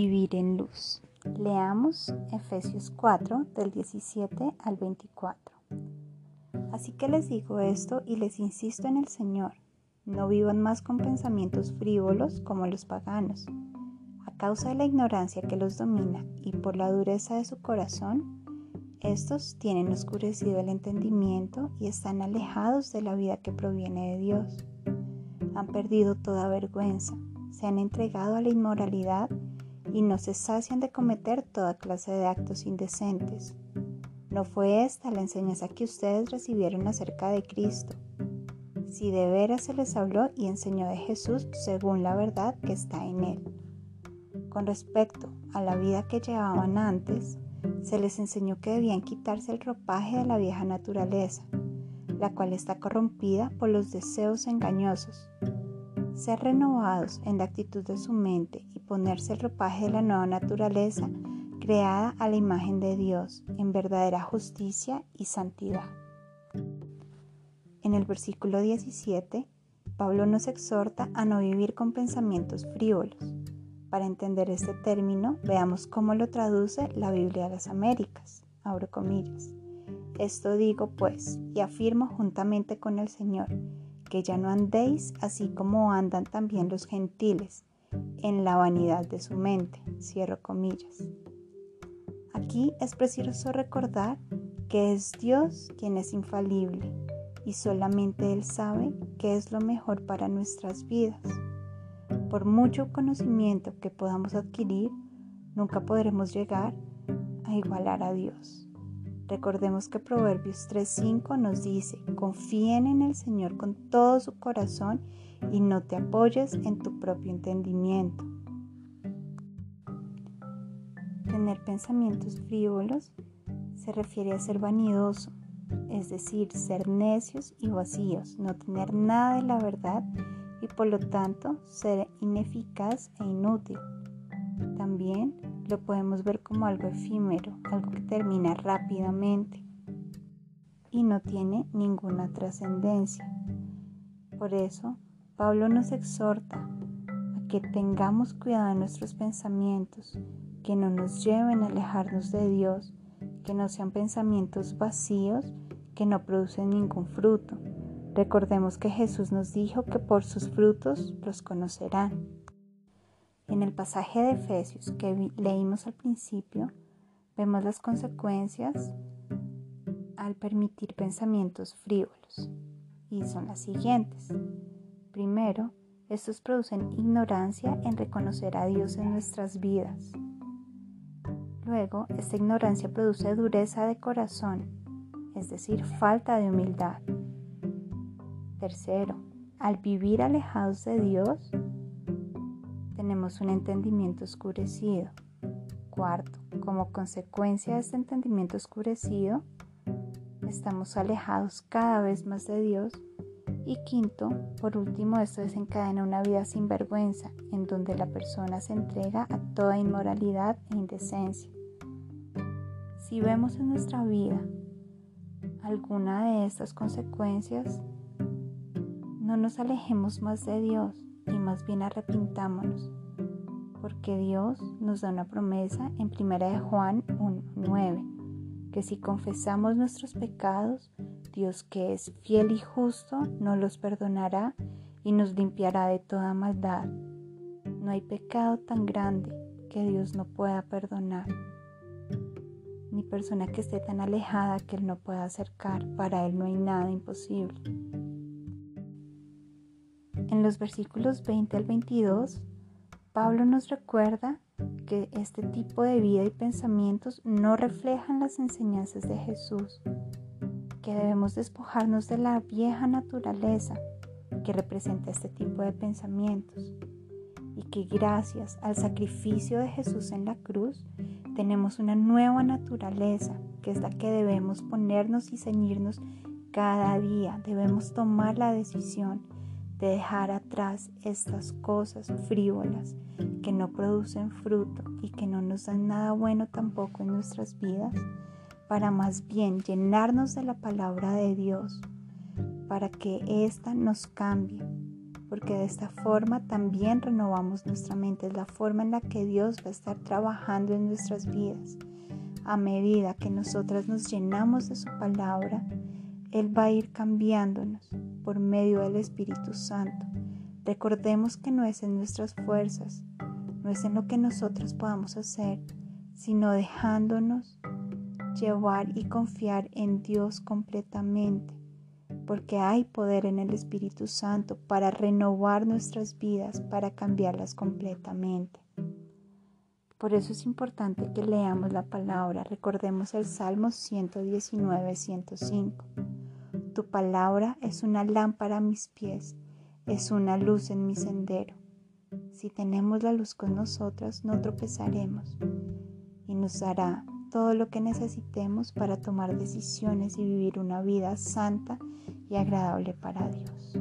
Vivir en luz. Leamos Efesios 4 del 17 al 24. Así que les digo esto y les insisto en el Señor, no vivan más con pensamientos frívolos como los paganos. A causa de la ignorancia que los domina y por la dureza de su corazón, estos tienen oscurecido el entendimiento y están alejados de la vida que proviene de Dios. Han perdido toda vergüenza, se han entregado a la inmoralidad y no se sacian de cometer toda clase de actos indecentes. No fue esta la enseñanza que ustedes recibieron acerca de Cristo. Si de veras se les habló y enseñó de Jesús según la verdad que está en Él. Con respecto a la vida que llevaban antes, se les enseñó que debían quitarse el ropaje de la vieja naturaleza, la cual está corrompida por los deseos engañosos ser renovados en la actitud de su mente y ponerse el ropaje de la nueva naturaleza creada a la imagen de Dios en verdadera justicia y santidad. En el versículo 17, Pablo nos exhorta a no vivir con pensamientos frívolos. Para entender este término, veamos cómo lo traduce la Biblia de las Américas. Abro comillas. Esto digo pues, y afirmo juntamente con el Señor, que ya no andéis así como andan también los gentiles, en la vanidad de su mente. Cierro comillas. Aquí es preciso recordar que es Dios quien es infalible y solamente Él sabe qué es lo mejor para nuestras vidas. Por mucho conocimiento que podamos adquirir, nunca podremos llegar a igualar a Dios. Recordemos que Proverbios 3.5 nos dice, confíen en el Señor con todo su corazón y no te apoyes en tu propio entendimiento. Tener pensamientos frívolos se refiere a ser vanidoso, es decir, ser necios y vacíos, no tener nada de la verdad y por lo tanto ser ineficaz e inútil. También lo podemos ver como algo efímero, algo que termina rápidamente y no tiene ninguna trascendencia. Por eso, Pablo nos exhorta a que tengamos cuidado de nuestros pensamientos, que no nos lleven a alejarnos de Dios, que no sean pensamientos vacíos que no producen ningún fruto. Recordemos que Jesús nos dijo que por sus frutos los conocerán. En el pasaje de Efesios que leímos al principio, vemos las consecuencias al permitir pensamientos frívolos, y son las siguientes. Primero, estos producen ignorancia en reconocer a Dios en nuestras vidas. Luego, esta ignorancia produce dureza de corazón, es decir, falta de humildad. Tercero, al vivir alejados de Dios, tenemos un entendimiento oscurecido. Cuarto, como consecuencia de este entendimiento oscurecido, estamos alejados cada vez más de Dios. Y quinto, por último, esto desencadena una vida sin vergüenza, en donde la persona se entrega a toda inmoralidad e indecencia. Si vemos en nuestra vida alguna de estas consecuencias, no nos alejemos más de Dios y más bien arrepintámonos porque Dios nos da una promesa en 1 Juan 1.9, que si confesamos nuestros pecados, Dios que es fiel y justo nos los perdonará y nos limpiará de toda maldad. No hay pecado tan grande que Dios no pueda perdonar, ni persona que esté tan alejada que Él no pueda acercar. Para Él no hay nada imposible. En los versículos 20 al 22 Pablo nos recuerda que este tipo de vida y pensamientos no reflejan las enseñanzas de Jesús, que debemos despojarnos de la vieja naturaleza que representa este tipo de pensamientos y que gracias al sacrificio de Jesús en la cruz tenemos una nueva naturaleza que es la que debemos ponernos y ceñirnos cada día. Debemos tomar la decisión de dejar atrás estas cosas frívolas que no producen fruto y que no nos dan nada bueno tampoco en nuestras vidas, para más bien llenarnos de la palabra de Dios, para que ésta nos cambie, porque de esta forma también renovamos nuestra mente, es la forma en la que Dios va a estar trabajando en nuestras vidas. A medida que nosotras nos llenamos de su palabra, Él va a ir cambiándonos por medio del Espíritu Santo. Recordemos que no es en nuestras fuerzas, no es en lo que nosotros podamos hacer, sino dejándonos llevar y confiar en Dios completamente porque hay poder en el Espíritu Santo para renovar nuestras vidas, para cambiarlas completamente. Por eso es importante que leamos la palabra. Recordemos el Salmo 119, 105. Tu palabra es una lámpara a mis pies, es una luz en mi sendero. Si tenemos la luz con nosotras, no tropezaremos y nos dará todo lo que necesitemos para tomar decisiones y vivir una vida santa y agradable para Dios.